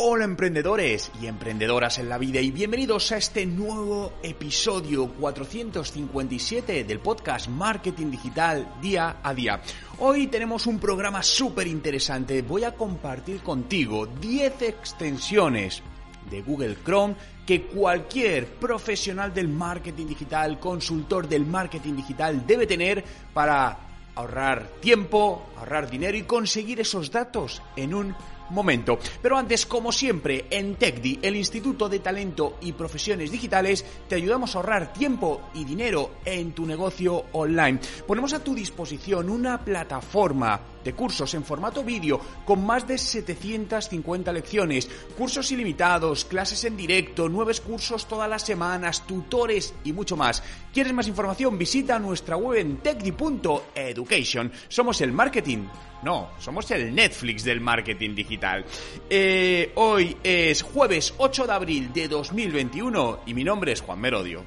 Hola emprendedores y emprendedoras en la vida y bienvenidos a este nuevo episodio 457 del podcast Marketing Digital Día a Día. Hoy tenemos un programa súper interesante. Voy a compartir contigo 10 extensiones de Google Chrome que cualquier profesional del marketing digital, consultor del marketing digital debe tener para ahorrar tiempo, ahorrar dinero y conseguir esos datos en un momento. Pero antes, como siempre, en TechDi, el Instituto de Talento y Profesiones Digitales, te ayudamos a ahorrar tiempo y dinero en tu negocio online. Ponemos a tu disposición una plataforma de cursos en formato vídeo con más de 750 lecciones, cursos ilimitados, clases en directo, nuevos cursos todas las semanas, tutores y mucho más. ¿Quieres más información? Visita nuestra web en techdi.education. Somos el marketing. No, somos el Netflix del marketing digital. Eh, hoy es jueves 8 de abril de 2021 y mi nombre es Juan Merodio.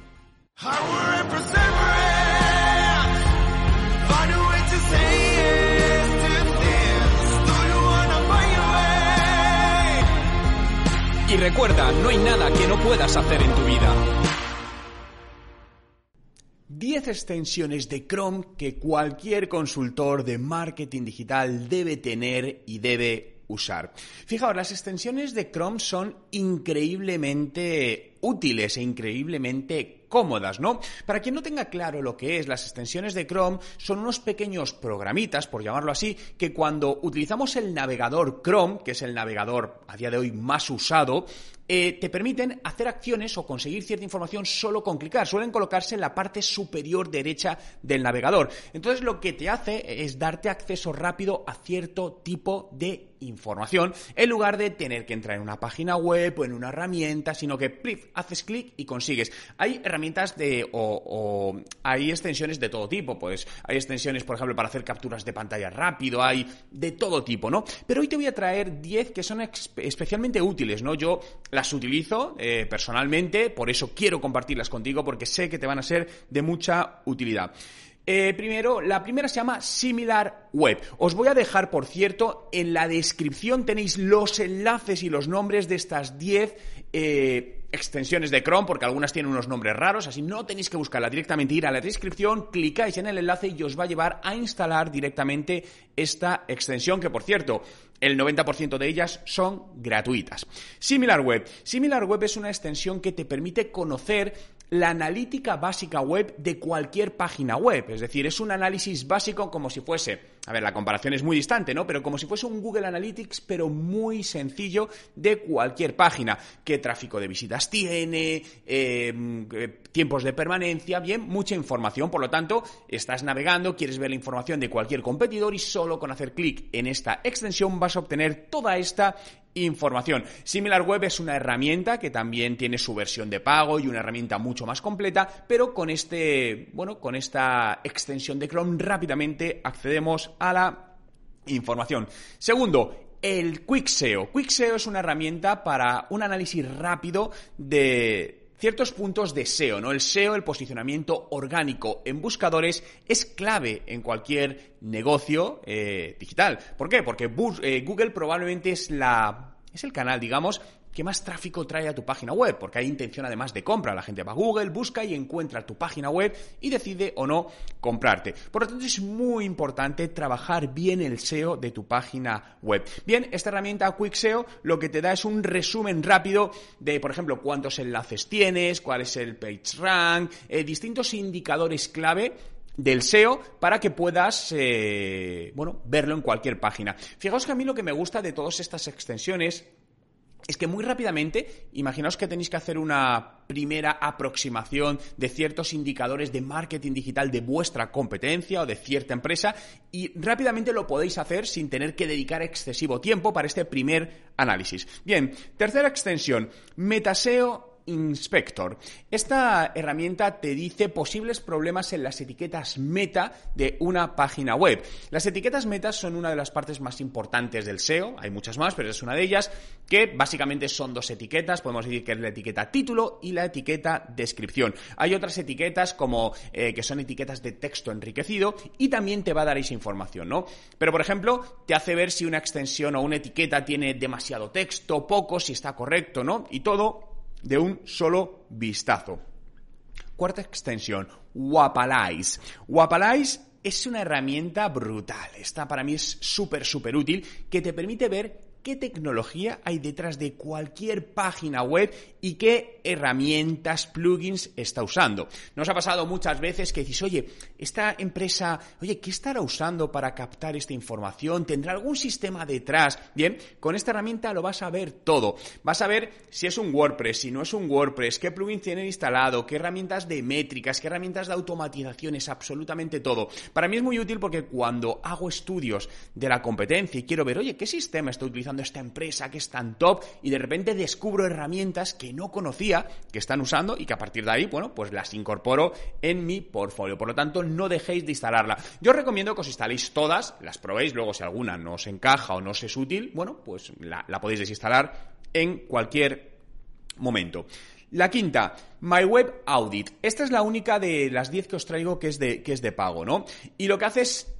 Y recuerda, no hay nada que no puedas hacer en tu vida. 10 extensiones de Chrome que cualquier consultor de marketing digital debe tener y debe usar. Fijaos, las extensiones de Chrome son increíblemente útiles e increíblemente cómodas, ¿no? Para quien no tenga claro lo que es, las extensiones de Chrome son unos pequeños programitas, por llamarlo así, que cuando utilizamos el navegador Chrome, que es el navegador a día de hoy más usado, eh, te permiten hacer acciones o conseguir cierta información solo con clicar. Suelen colocarse en la parte superior derecha del navegador. Entonces lo que te hace es darte acceso rápido a cierto tipo de información en lugar de tener que entrar en una página web o en una herramienta, sino que haces clic y consigues. Hay herramientas de o, hay extensiones de todo tipo, pues hay extensiones, por ejemplo, para hacer capturas de pantalla rápido, hay de todo tipo, ¿no? Pero hoy te voy a traer 10 que son especialmente útiles, ¿no? Yo las utilizo eh, personalmente, por eso quiero compartirlas contigo porque sé que te van a ser de mucha utilidad. Eh, primero, la primera se llama Similar Web. Os voy a dejar, por cierto, en la descripción tenéis los enlaces y los nombres de estas 10 eh, extensiones de Chrome, porque algunas tienen unos nombres raros, así no tenéis que buscarla directamente, ir a la descripción, clicáis en el enlace y os va a llevar a instalar directamente esta extensión, que por cierto, el 90% de ellas son gratuitas. SimilarWeb. SimilarWeb es una extensión que te permite conocer la analítica básica web de cualquier página web. Es decir, es un análisis básico como si fuese, a ver, la comparación es muy distante, ¿no? Pero como si fuese un Google Analytics, pero muy sencillo de cualquier página. ¿Qué tráfico de visitas tiene? Em, eh, tiempos de permanencia, bien, mucha información. Por lo tanto, estás navegando, quieres ver la información de cualquier competidor y solo con hacer clic en esta extensión vas obtener toda esta información. SimilarWeb es una herramienta que también tiene su versión de pago y una herramienta mucho más completa, pero con este, bueno, con esta extensión de Chrome rápidamente accedemos a la información. Segundo, el Quick SEO. Quick SEO es una herramienta para un análisis rápido de ciertos puntos de SEO, ¿no? El SEO, el posicionamiento orgánico en buscadores, es clave en cualquier negocio eh, digital. ¿Por qué? Porque eh, Google probablemente es la es el canal, digamos, que más tráfico trae a tu página web, porque hay intención además de compra. La gente va a Google, busca y encuentra tu página web y decide o no comprarte. Por lo tanto, es muy importante trabajar bien el SEO de tu página web. Bien, esta herramienta Quick SEO lo que te da es un resumen rápido de, por ejemplo, cuántos enlaces tienes, cuál es el page rank, eh, distintos indicadores clave del SEO para que puedas eh, bueno verlo en cualquier página. Fijaos que a mí lo que me gusta de todas estas extensiones es que muy rápidamente, imaginaos que tenéis que hacer una primera aproximación de ciertos indicadores de marketing digital de vuestra competencia o de cierta empresa y rápidamente lo podéis hacer sin tener que dedicar excesivo tiempo para este primer análisis. Bien, tercera extensión, Metaseo Inspector. Esta herramienta te dice posibles problemas en las etiquetas meta de una página web. Las etiquetas meta son una de las partes más importantes del SEO, hay muchas más, pero es una de ellas, que básicamente son dos etiquetas, podemos decir que es la etiqueta título y la etiqueta descripción. Hay otras etiquetas como eh, que son etiquetas de texto enriquecido y también te va a dar esa información, ¿no? Pero por ejemplo, te hace ver si una extensión o una etiqueta tiene demasiado texto, poco, si está correcto, ¿no? Y todo de un solo vistazo. Cuarta extensión, Wapalize. Wapalize es una herramienta brutal. Esta para mí es súper, súper útil que te permite ver qué tecnología hay detrás de cualquier página web y qué herramientas, plugins está usando. Nos ha pasado muchas veces que dices, oye, esta empresa, oye, ¿qué estará usando para captar esta información? ¿Tendrá algún sistema detrás? Bien, con esta herramienta lo vas a ver todo. Vas a ver si es un WordPress, si no es un WordPress, qué plugins tienen instalado, qué herramientas de métricas, qué herramientas de automatización, es absolutamente todo. Para mí es muy útil porque cuando hago estudios de la competencia y quiero ver, oye, ¿qué sistema está utilizando? Esta empresa que es tan top y de repente descubro herramientas que no conocía que están usando y que a partir de ahí, bueno, pues las incorporo en mi portfolio. Por lo tanto, no dejéis de instalarla. Yo os recomiendo que os instaléis todas, las probéis, luego si alguna no os encaja o no os es útil, bueno, pues la, podéis desinstalar en cualquier momento. La quinta, My Web Audit. Esta es la única de las 10 que os traigo que es de, que es de pago, ¿no? Y lo que hace es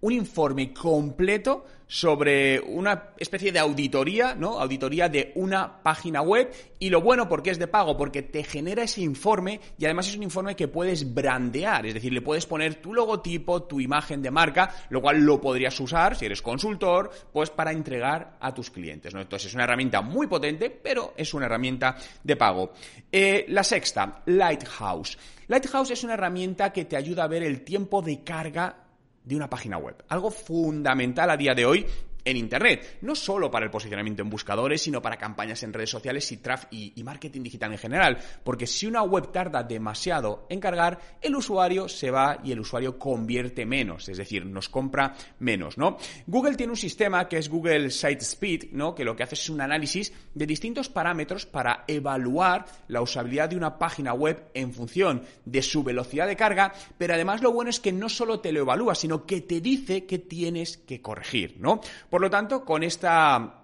un informe completo sobre una especie de auditoría, ¿no? Auditoría de una página web y lo bueno porque es de pago, porque te genera ese informe y además es un informe que puedes brandear, es decir, le puedes poner tu logotipo, tu imagen de marca, lo cual lo podrías usar si eres consultor, pues para entregar a tus clientes, ¿no? Entonces es una herramienta muy potente, pero es una herramienta de pago. Eh, la sexta, Lighthouse. Lighthouse es una herramienta que te ayuda a ver el tiempo de carga de una página web. Algo fundamental a día de hoy en Internet, no solo para el posicionamiento en buscadores, sino para campañas en redes sociales y, traf y, marketing digital en general, porque si una web tarda demasiado en cargar, el usuario se va y el usuario convierte menos, es decir, nos compra menos, ¿no? Google tiene un sistema que es Google Site Speed, ¿no? Que lo que hace es un análisis de distintos parámetros para evaluar la usabilidad de una página web en función de su velocidad de carga, pero además lo bueno es que no solo te lo evalúa, sino que te dice que tienes que corregir, ¿no? Lo tanto, con esta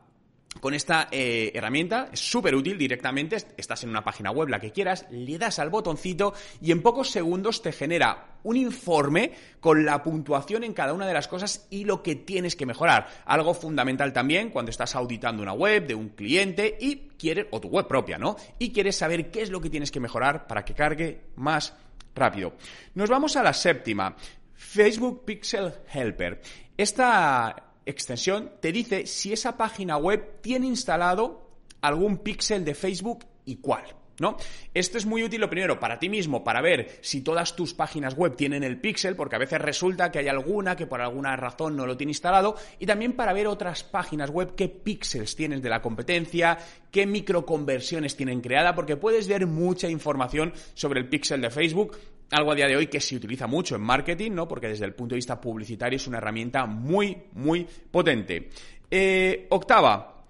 con esta eh, herramienta es súper útil directamente, estás en una página web, la que quieras, le das al botoncito y en pocos segundos te genera un informe con la puntuación en cada una de las cosas y lo que tienes que mejorar. Algo fundamental también cuando estás auditando una web de un cliente y quieres, o tu web propia, ¿no? Y quieres saber qué es lo que tienes que mejorar para que cargue más rápido. Nos vamos a la séptima, Facebook Pixel Helper. Esta extensión te dice si esa página web tiene instalado algún píxel de Facebook y cuál. ¿No? Esto es muy útil, lo primero, para ti mismo, para ver si todas tus páginas web tienen el pixel, porque a veces resulta que hay alguna que por alguna razón no lo tiene instalado, y también para ver otras páginas web qué píxeles tienes de la competencia, qué microconversiones tienen creada, porque puedes ver mucha información sobre el pixel de Facebook algo a día de hoy que se utiliza mucho en marketing, ¿no? Porque desde el punto de vista publicitario es una herramienta muy, muy potente. Eh, octava,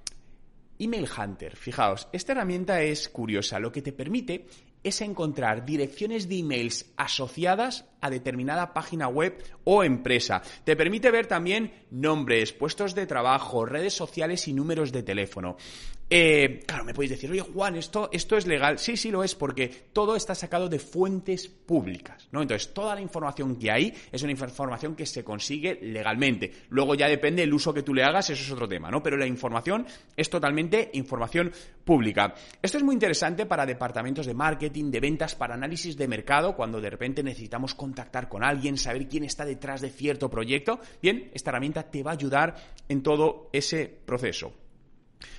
Email Hunter. Fijaos, esta herramienta es curiosa. Lo que te permite es encontrar direcciones de emails asociadas a determinada página web o empresa. Te permite ver también nombres, puestos de trabajo, redes sociales y números de teléfono. Eh, claro, me podéis decir, oye Juan, esto, esto es legal. Sí, sí lo es, porque todo está sacado de fuentes públicas, ¿no? Entonces, toda la información que hay es una información que se consigue legalmente. Luego ya depende el uso que tú le hagas, eso es otro tema, ¿no? Pero la información es totalmente información pública. Esto es muy interesante para departamentos de marketing, de ventas, para análisis de mercado, cuando de repente necesitamos contactar con alguien, saber quién está detrás de cierto proyecto. Bien, esta herramienta te va a ayudar en todo ese proceso.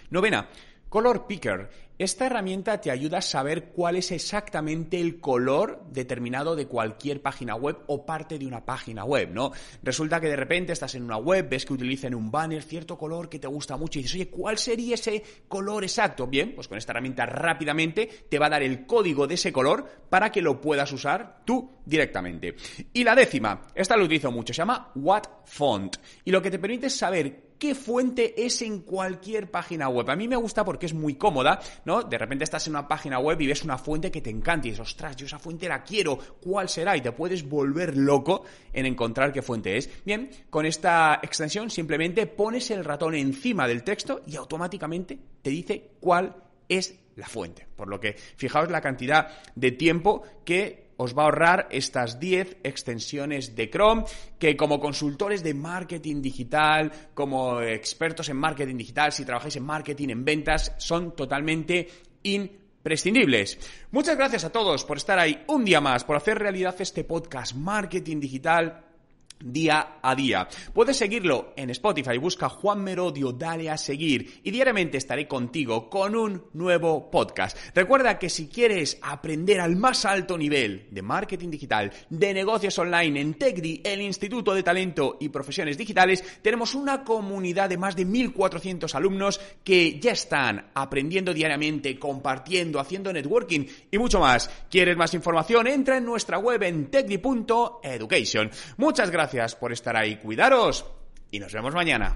Novena, Color Picker. Esta herramienta te ayuda a saber cuál es exactamente el color determinado de cualquier página web o parte de una página web, ¿no? Resulta que de repente estás en una web, ves que utilizan un banner cierto color que te gusta mucho y dices, oye, ¿cuál sería ese color exacto? Bien, pues con esta herramienta rápidamente te va a dar el código de ese color para que lo puedas usar tú directamente. Y la décima, esta lo utilizo mucho, se llama What Font y lo que te permite es saber qué fuente es en cualquier página web. A mí me gusta porque es muy cómoda, ¿no? De repente estás en una página web y ves una fuente que te encanta y dices, ostras, yo esa fuente la quiero, ¿cuál será? Y te puedes volver loco en encontrar qué fuente es. Bien, con esta extensión simplemente pones el ratón encima del texto y automáticamente te dice cuál es la fuente. Por lo que fijaos la cantidad de tiempo que os va a ahorrar estas 10 extensiones de Chrome que como consultores de marketing digital, como expertos en marketing digital, si trabajáis en marketing, en ventas, son totalmente imprescindibles. Muchas gracias a todos por estar ahí un día más, por hacer realidad este podcast Marketing Digital día a día. Puedes seguirlo en Spotify, busca Juan Merodio, dale a seguir y diariamente estaré contigo con un nuevo podcast. Recuerda que si quieres aprender al más alto nivel de marketing digital, de negocios online en TechDi, el Instituto de Talento y Profesiones Digitales, tenemos una comunidad de más de 1400 alumnos que ya están aprendiendo diariamente, compartiendo, haciendo networking y mucho más. ¿Quieres más información? Entra en nuestra web en techdi.education. Muchas gracias gracias por estar ahí. Cuidaros y nos vemos mañana.